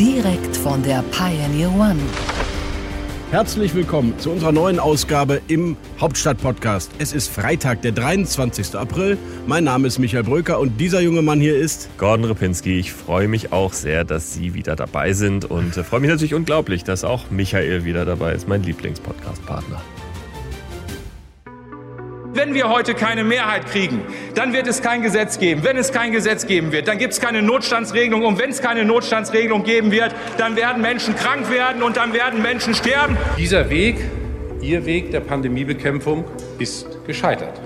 Direkt von der Pioneer One. Herzlich willkommen zu unserer neuen Ausgabe im Hauptstadt-Podcast. Es ist Freitag, der 23. April. Mein Name ist Michael Bröker und dieser junge Mann hier ist Gordon Ripinski. Ich freue mich auch sehr, dass Sie wieder dabei sind und äh, freue mich natürlich unglaublich, dass auch Michael wieder dabei ist, mein Lieblingspodcast-Partner. Wenn wir heute keine Mehrheit kriegen, dann wird es kein Gesetz geben. Wenn es kein Gesetz geben wird, dann gibt es keine Notstandsregelung. Und wenn es keine Notstandsregelung geben wird, dann werden Menschen krank werden und dann werden Menschen sterben. Dieser Weg, Ihr Weg der Pandemiebekämpfung, ist gescheitert.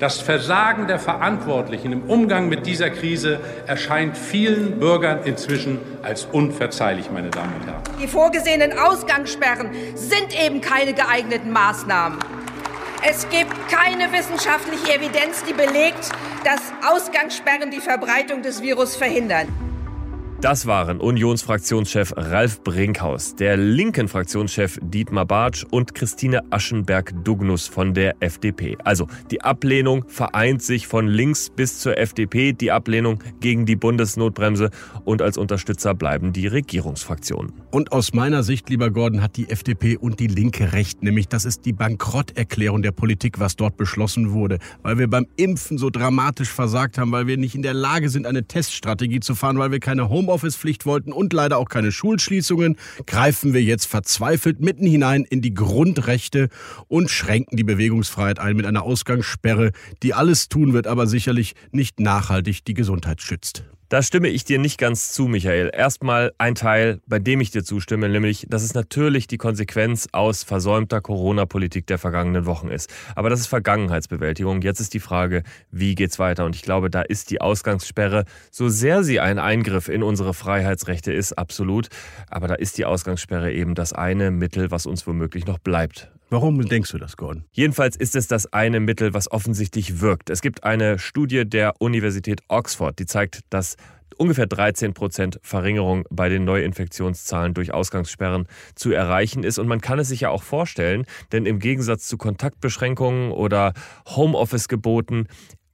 Das Versagen der Verantwortlichen im Umgang mit dieser Krise erscheint vielen Bürgern inzwischen als unverzeihlich, meine Damen und Herren. Die vorgesehenen Ausgangssperren sind eben keine geeigneten Maßnahmen. Es gibt keine wissenschaftliche Evidenz, die belegt, dass Ausgangssperren die Verbreitung des Virus verhindern. Das waren Unionsfraktionschef Ralf Brinkhaus, der linken Fraktionschef Dietmar Bartsch und Christine Aschenberg-Dugnus von der FDP. Also die Ablehnung vereint sich von links bis zur FDP, die Ablehnung gegen die Bundesnotbremse und als Unterstützer bleiben die Regierungsfraktionen. Und aus meiner Sicht, lieber Gordon, hat die FDP und die Linke recht, nämlich das ist die Bankrotterklärung der Politik, was dort beschlossen wurde, weil wir beim Impfen so dramatisch versagt haben, weil wir nicht in der Lage sind, eine Teststrategie zu fahren, weil wir keine Home Homeoffice-Pflicht wollten und leider auch keine Schulschließungen, greifen wir jetzt verzweifelt mitten hinein in die Grundrechte und schränken die Bewegungsfreiheit ein mit einer Ausgangssperre, die alles tun wird, aber sicherlich nicht nachhaltig die Gesundheit schützt. Da stimme ich dir nicht ganz zu, Michael. Erstmal ein Teil, bei dem ich dir zustimme, nämlich, dass es natürlich die Konsequenz aus versäumter Corona-Politik der vergangenen Wochen ist. Aber das ist Vergangenheitsbewältigung. Jetzt ist die Frage, wie geht's weiter? Und ich glaube, da ist die Ausgangssperre, so sehr sie ein Eingriff in unsere Freiheitsrechte ist, absolut. Aber da ist die Ausgangssperre eben das eine Mittel, was uns womöglich noch bleibt. Warum denkst du das, Gordon? Jedenfalls ist es das eine Mittel, was offensichtlich wirkt. Es gibt eine Studie der Universität Oxford, die zeigt, dass ungefähr 13 Prozent Verringerung bei den Neuinfektionszahlen durch Ausgangssperren zu erreichen ist. Und man kann es sich ja auch vorstellen, denn im Gegensatz zu Kontaktbeschränkungen oder Homeoffice-Geboten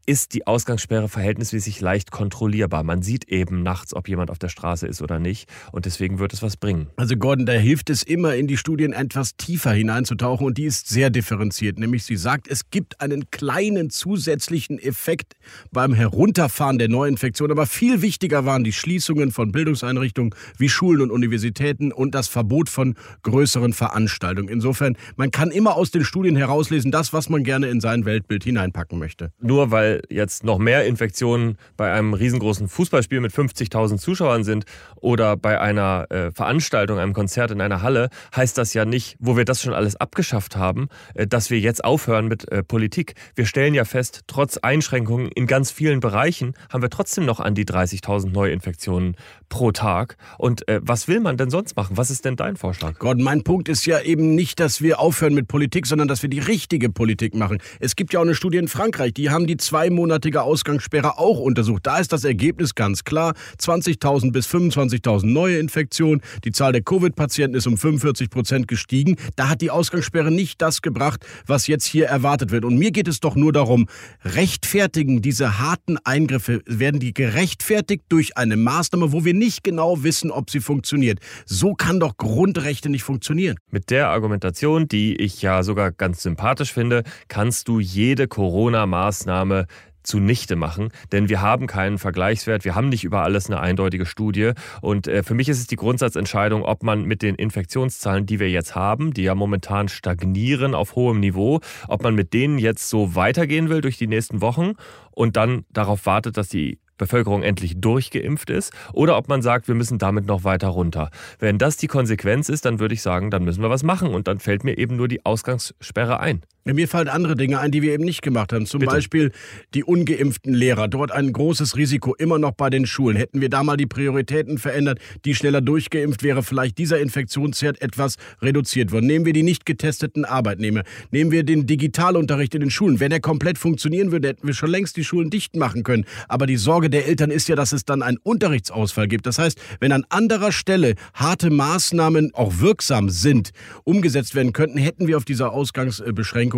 ist die Ausgangssperre verhältnismäßig leicht kontrollierbar. Man sieht eben nachts, ob jemand auf der Straße ist oder nicht. Und deswegen wird es was bringen. Also Gordon, da hilft es immer, in die Studien etwas tiefer hineinzutauchen. Und die ist sehr differenziert. Nämlich sie sagt, es gibt einen kleinen zusätzlichen Effekt beim Herunterfahren der Neuinfektion. Aber viel wichtiger waren die Schließungen von Bildungseinrichtungen wie Schulen und Universitäten und das Verbot von größeren Veranstaltungen. Insofern, man kann immer aus den Studien herauslesen, das, was man gerne in sein Weltbild hineinpacken möchte. Nur weil jetzt noch mehr Infektionen bei einem riesengroßen Fußballspiel mit 50.000 Zuschauern sind oder bei einer äh, Veranstaltung, einem Konzert in einer Halle, heißt das ja nicht, wo wir das schon alles abgeschafft haben, äh, dass wir jetzt aufhören mit äh, Politik. Wir stellen ja fest, trotz Einschränkungen in ganz vielen Bereichen haben wir trotzdem noch an die 30.000 Neuinfektionen pro Tag. Und äh, was will man denn sonst machen? Was ist denn dein Vorschlag? Gott, mein Punkt ist ja eben nicht, dass wir aufhören mit Politik, sondern dass wir die richtige Politik machen. Es gibt ja auch eine Studie in Frankreich, die haben die zweimonatige Ausgangssperre auch untersucht. Da ist das Ergebnis ganz klar. 20.000 bis 25.000 neue Infektionen. Die Zahl der Covid-Patienten ist um 45 Prozent gestiegen. Da hat die Ausgangssperre nicht das gebracht, was jetzt hier erwartet wird. Und mir geht es doch nur darum, rechtfertigen diese harten Eingriffe, werden die gerechtfertigt durch eine Maßnahme, wo wir nicht genau wissen, ob sie funktioniert. So kann doch Grundrechte nicht funktionieren. Mit der Argumentation, die ich ja sogar ganz sympathisch finde, kannst du jede Corona-Maßnahme zunichte machen, denn wir haben keinen Vergleichswert, wir haben nicht über alles eine eindeutige Studie und äh, für mich ist es die Grundsatzentscheidung, ob man mit den Infektionszahlen, die wir jetzt haben, die ja momentan stagnieren auf hohem Niveau, ob man mit denen jetzt so weitergehen will durch die nächsten Wochen und dann darauf wartet, dass die Bevölkerung endlich durchgeimpft ist oder ob man sagt, wir müssen damit noch weiter runter. Wenn das die Konsequenz ist, dann würde ich sagen, dann müssen wir was machen und dann fällt mir eben nur die Ausgangssperre ein. Mir fallen andere Dinge ein, die wir eben nicht gemacht haben. Zum Bitte. Beispiel die ungeimpften Lehrer. Dort ein großes Risiko immer noch bei den Schulen. Hätten wir da mal die Prioritäten verändert, die schneller durchgeimpft wäre, vielleicht dieser Infektionsherd etwas reduziert worden. Nehmen wir die nicht getesteten Arbeitnehmer. Nehmen wir den Digitalunterricht in den Schulen. Wenn er komplett funktionieren würde, hätten wir schon längst die Schulen dicht machen können. Aber die Sorge der Eltern ist ja, dass es dann einen Unterrichtsausfall gibt. Das heißt, wenn an anderer Stelle harte Maßnahmen auch wirksam sind, umgesetzt werden könnten, hätten wir auf diese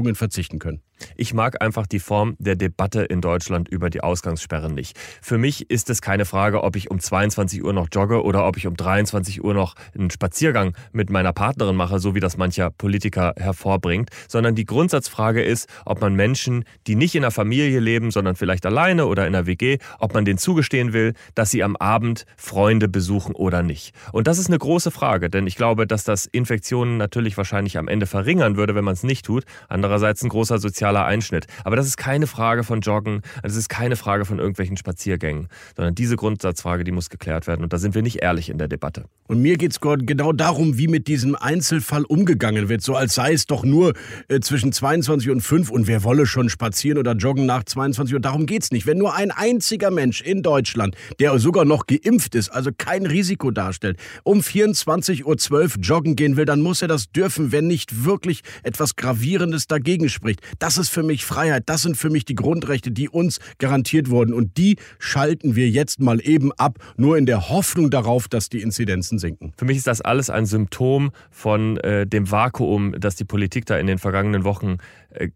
Ausgangsbeschränkungen verzichten können. Ich mag einfach die Form der Debatte in Deutschland über die Ausgangssperren nicht. Für mich ist es keine Frage, ob ich um 22 Uhr noch jogge oder ob ich um 23 Uhr noch einen Spaziergang mit meiner Partnerin mache, so wie das mancher Politiker hervorbringt, sondern die Grundsatzfrage ist, ob man Menschen, die nicht in einer Familie leben, sondern vielleicht alleine oder in einer WG, ob man denen zugestehen will, dass sie am Abend Freunde besuchen oder nicht. Und das ist eine große Frage, denn ich glaube, dass das Infektionen natürlich wahrscheinlich am Ende verringern würde, wenn man es nicht tut. Andererseits ein großer sozialer Einschnitt. Aber das ist keine Frage von Joggen, das ist keine Frage von irgendwelchen Spaziergängen, sondern diese Grundsatzfrage, die muss geklärt werden. Und da sind wir nicht ehrlich in der Debatte. Und mir geht es genau darum, wie mit diesem Einzelfall umgegangen wird. So als sei es doch nur äh, zwischen 22 und 5 und wer wolle schon spazieren oder joggen nach 22 Uhr. Darum geht es nicht. Wenn nur ein einziger Mensch in Deutschland, der sogar noch geimpft ist, also kein Risiko darstellt, um 24.12 Uhr joggen gehen will, dann muss er das dürfen, wenn nicht wirklich etwas Gravierendes dagegen spricht. Das ist für mich Freiheit. Das sind für mich die Grundrechte, die uns garantiert wurden. Und die schalten wir jetzt mal eben ab, nur in der Hoffnung darauf, dass die Inzidenzen sinken. Für mich ist das alles ein Symptom von äh, dem Vakuum, das die Politik da in den vergangenen Wochen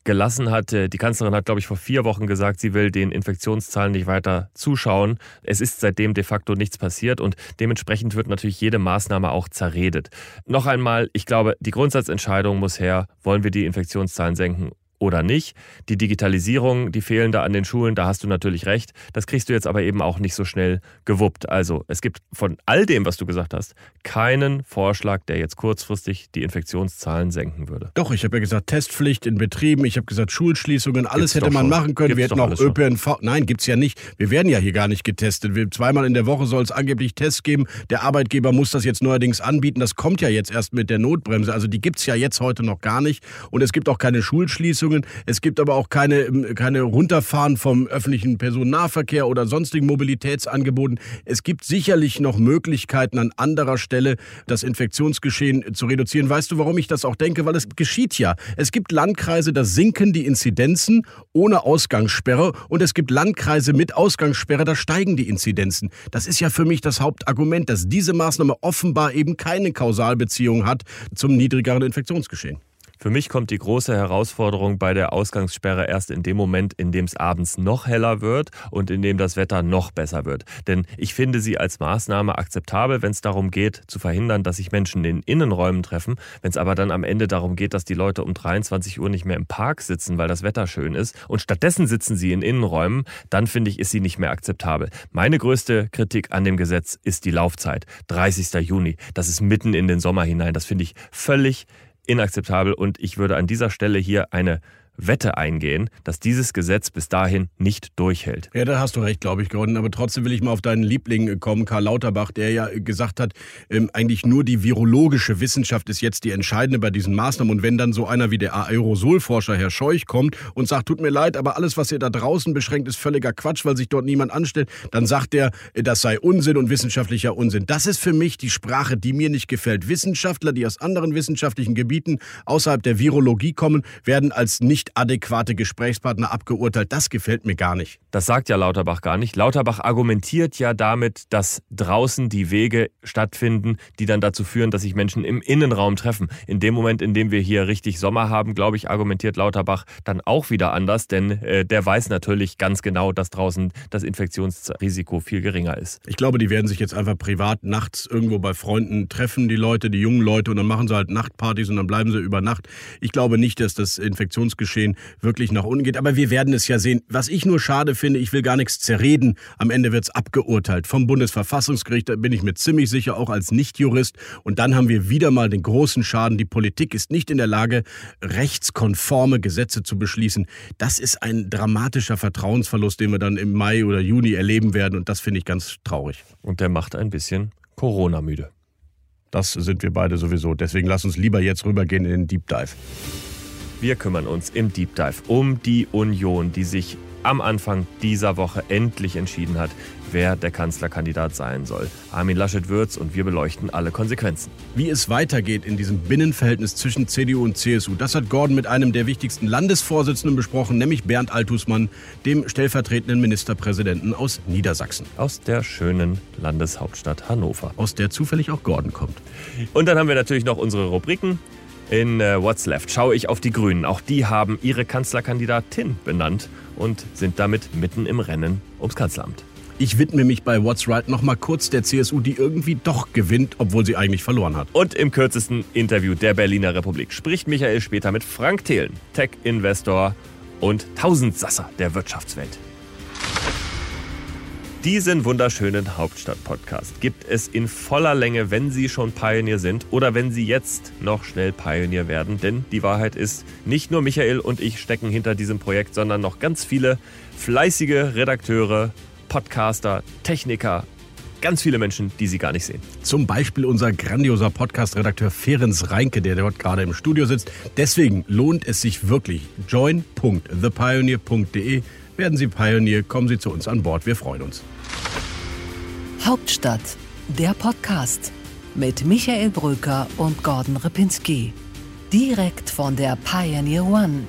gelassen hat. Äh, die Kanzlerin hat, glaube ich, vor vier Wochen gesagt, sie will den Infektionszahlen nicht weiter zuschauen. Es ist seitdem de facto nichts passiert und dementsprechend wird natürlich jede Maßnahme auch zerredet. Noch einmal, ich glaube, die Grundsatzentscheidung muss her, wollen wir die Infektionszahlen senken oder nicht. Die Digitalisierung, die fehlende an den Schulen, da hast du natürlich recht. Das kriegst du jetzt aber eben auch nicht so schnell gewuppt. Also es gibt von all dem, was du gesagt hast, keinen Vorschlag, der jetzt kurzfristig die Infektionszahlen senken würde. Doch, ich habe ja gesagt, Testpflicht in Betrieben, ich habe gesagt, Schulschließungen, alles Gibt's hätte man schon. machen können. Gibt's wir hätten auch alles schon. ÖPNV. Nein, gibt's ja nicht. Wir werden ja hier gar nicht getestet. Wir, zweimal in der Woche soll es angeblich Tests geben. Der Arbeitgeber muss das jetzt neuerdings anbieten. Das kommt ja jetzt erst mit der Notbremse. Also die gibt's ja jetzt heute noch gar nicht. Und es gibt auch keine Schulschließungen. Es gibt aber auch keine, ähm, keine Runterfahren vom öffentlichen Personennahverkehr oder sonstigen Mobilitätsangeboten. Es gibt sicherlich noch Möglichkeiten an anderer Stelle, das Infektionsgeschehen zu reduzieren. Weißt du, warum ich das auch denke? Weil es geschieht ja. Es gibt Landkreise, da sinken die Inzidenzen ohne Ausgangssperre und es gibt Landkreise mit Ausgangssperre, da steigen die Inzidenzen. Das ist ja für mich das Hauptargument, dass diese Maßnahme offenbar eben keine Kausalbeziehung hat zum niedrigeren Infektionsgeschehen. Für mich kommt die große Herausforderung bei der Ausgangssperre erst in dem Moment, in dem es abends noch heller wird und in dem das Wetter noch besser wird. Denn ich finde sie als Maßnahme akzeptabel, wenn es darum geht, zu verhindern, dass sich Menschen in Innenräumen treffen. Wenn es aber dann am Ende darum geht, dass die Leute um 23 Uhr nicht mehr im Park sitzen, weil das Wetter schön ist und stattdessen sitzen sie in Innenräumen, dann finde ich, ist sie nicht mehr akzeptabel. Meine größte Kritik an dem Gesetz ist die Laufzeit. 30. Juni. Das ist mitten in den Sommer hinein. Das finde ich völlig inakzeptabel. Und ich würde an dieser Stelle hier eine Wette eingehen, dass dieses Gesetz bis dahin nicht durchhält. Ja, da hast du recht, glaube ich, Gordon. Aber trotzdem will ich mal auf deinen Liebling kommen, Karl Lauterbach, der ja gesagt hat, ähm, eigentlich nur die virologische Wissenschaft ist jetzt die entscheidende bei diesen Maßnahmen. Und wenn dann so einer wie der Aerosolforscher Herr Scheuch kommt und sagt, tut mir leid, aber alles, was ihr da draußen beschränkt, ist völliger Quatsch, weil sich dort niemand anstellt, dann sagt er, äh, das sei Unsinn und wissenschaftlicher Unsinn. Das ist für mich die Sprache, die mir nicht gefällt. Wissenschaftler, die aus anderen wissenschaftlichen Gebieten außerhalb der Virologie kommen, werden als nicht adäquate Gesprächspartner abgeurteilt. Das gefällt mir gar nicht. Das sagt ja Lauterbach gar nicht. Lauterbach argumentiert ja damit, dass draußen die Wege stattfinden, die dann dazu führen, dass sich Menschen im Innenraum treffen. In dem Moment, in dem wir hier richtig Sommer haben, glaube ich, argumentiert Lauterbach dann auch wieder anders, denn äh, der weiß natürlich ganz genau, dass draußen das Infektionsrisiko viel geringer ist. Ich glaube, die werden sich jetzt einfach privat nachts irgendwo bei Freunden treffen, die Leute, die jungen Leute, und dann machen sie halt Nachtpartys und dann bleiben sie über Nacht. Ich glaube nicht, dass das Infektionsgeschehen wirklich nach unten geht, aber wir werden es ja sehen. Was ich nur schade finde, ich will gar nichts zerreden. Am Ende wird es abgeurteilt vom Bundesverfassungsgericht, da bin ich mir ziemlich sicher, auch als Nichtjurist. Und dann haben wir wieder mal den großen Schaden. Die Politik ist nicht in der Lage, rechtskonforme Gesetze zu beschließen. Das ist ein dramatischer Vertrauensverlust, den wir dann im Mai oder Juni erleben werden. Und das finde ich ganz traurig. Und der macht ein bisschen Wir kümmern uns im Deep Dive um die Union, die sich am Anfang dieser Woche endlich entschieden hat, wer der Kanzlerkandidat sein soll. Armin Laschet wird's und wir beleuchten alle Konsequenzen. Wie es weitergeht in diesem Binnenverhältnis zwischen CDU und CSU, das hat Gordon mit einem der wichtigsten Landesvorsitzenden besprochen, nämlich Bernd Altusmann, dem stellvertretenden Ministerpräsidenten aus Niedersachsen. Aus der schönen Landeshauptstadt Hannover. Aus der zufällig auch Gordon kommt. Und dann haben wir natürlich noch unsere Rubriken. In äh, What's Left schaue ich auf die Grünen. Auch die haben ihre Kanzlerkandidatin benannt und sind damit mitten im Rennen ums Kanzleramt. Ich widme mich bei What's Right nochmal kurz der CSU, die irgendwie doch gewinnt, obwohl sie eigentlich verloren hat. Und im kürzesten Interview der Berliner Republik spricht Michael später mit Frank Thelen, Tech-Investor und Tausendsasser der Wirtschaftswelt. Diesen wunderschönen Hauptstadt-Podcast gibt es in voller Länge, wenn Sie schon Pioneer sind oder wenn Sie jetzt noch schnell Pioneer werden. Denn die Wahrheit ist, nicht nur Michael und ich stecken hinter diesem Projekt, sondern noch ganz viele fleißige Redakteure, Podcaster, Techniker, ganz viele Menschen, die Sie gar nicht sehen. Zum Beispiel unser grandioser Podcast-Redakteur Ferenc Reinke, der dort gerade im Studio sitzt. Deswegen lohnt es sich wirklich. join.thepioneer.de werden Sie Pionier, kommen Sie zu uns an Bord. Wir freuen uns. Hauptstadt, der Podcast mit Michael Bröker und Gordon Ripinski. Direkt von der Pioneer One.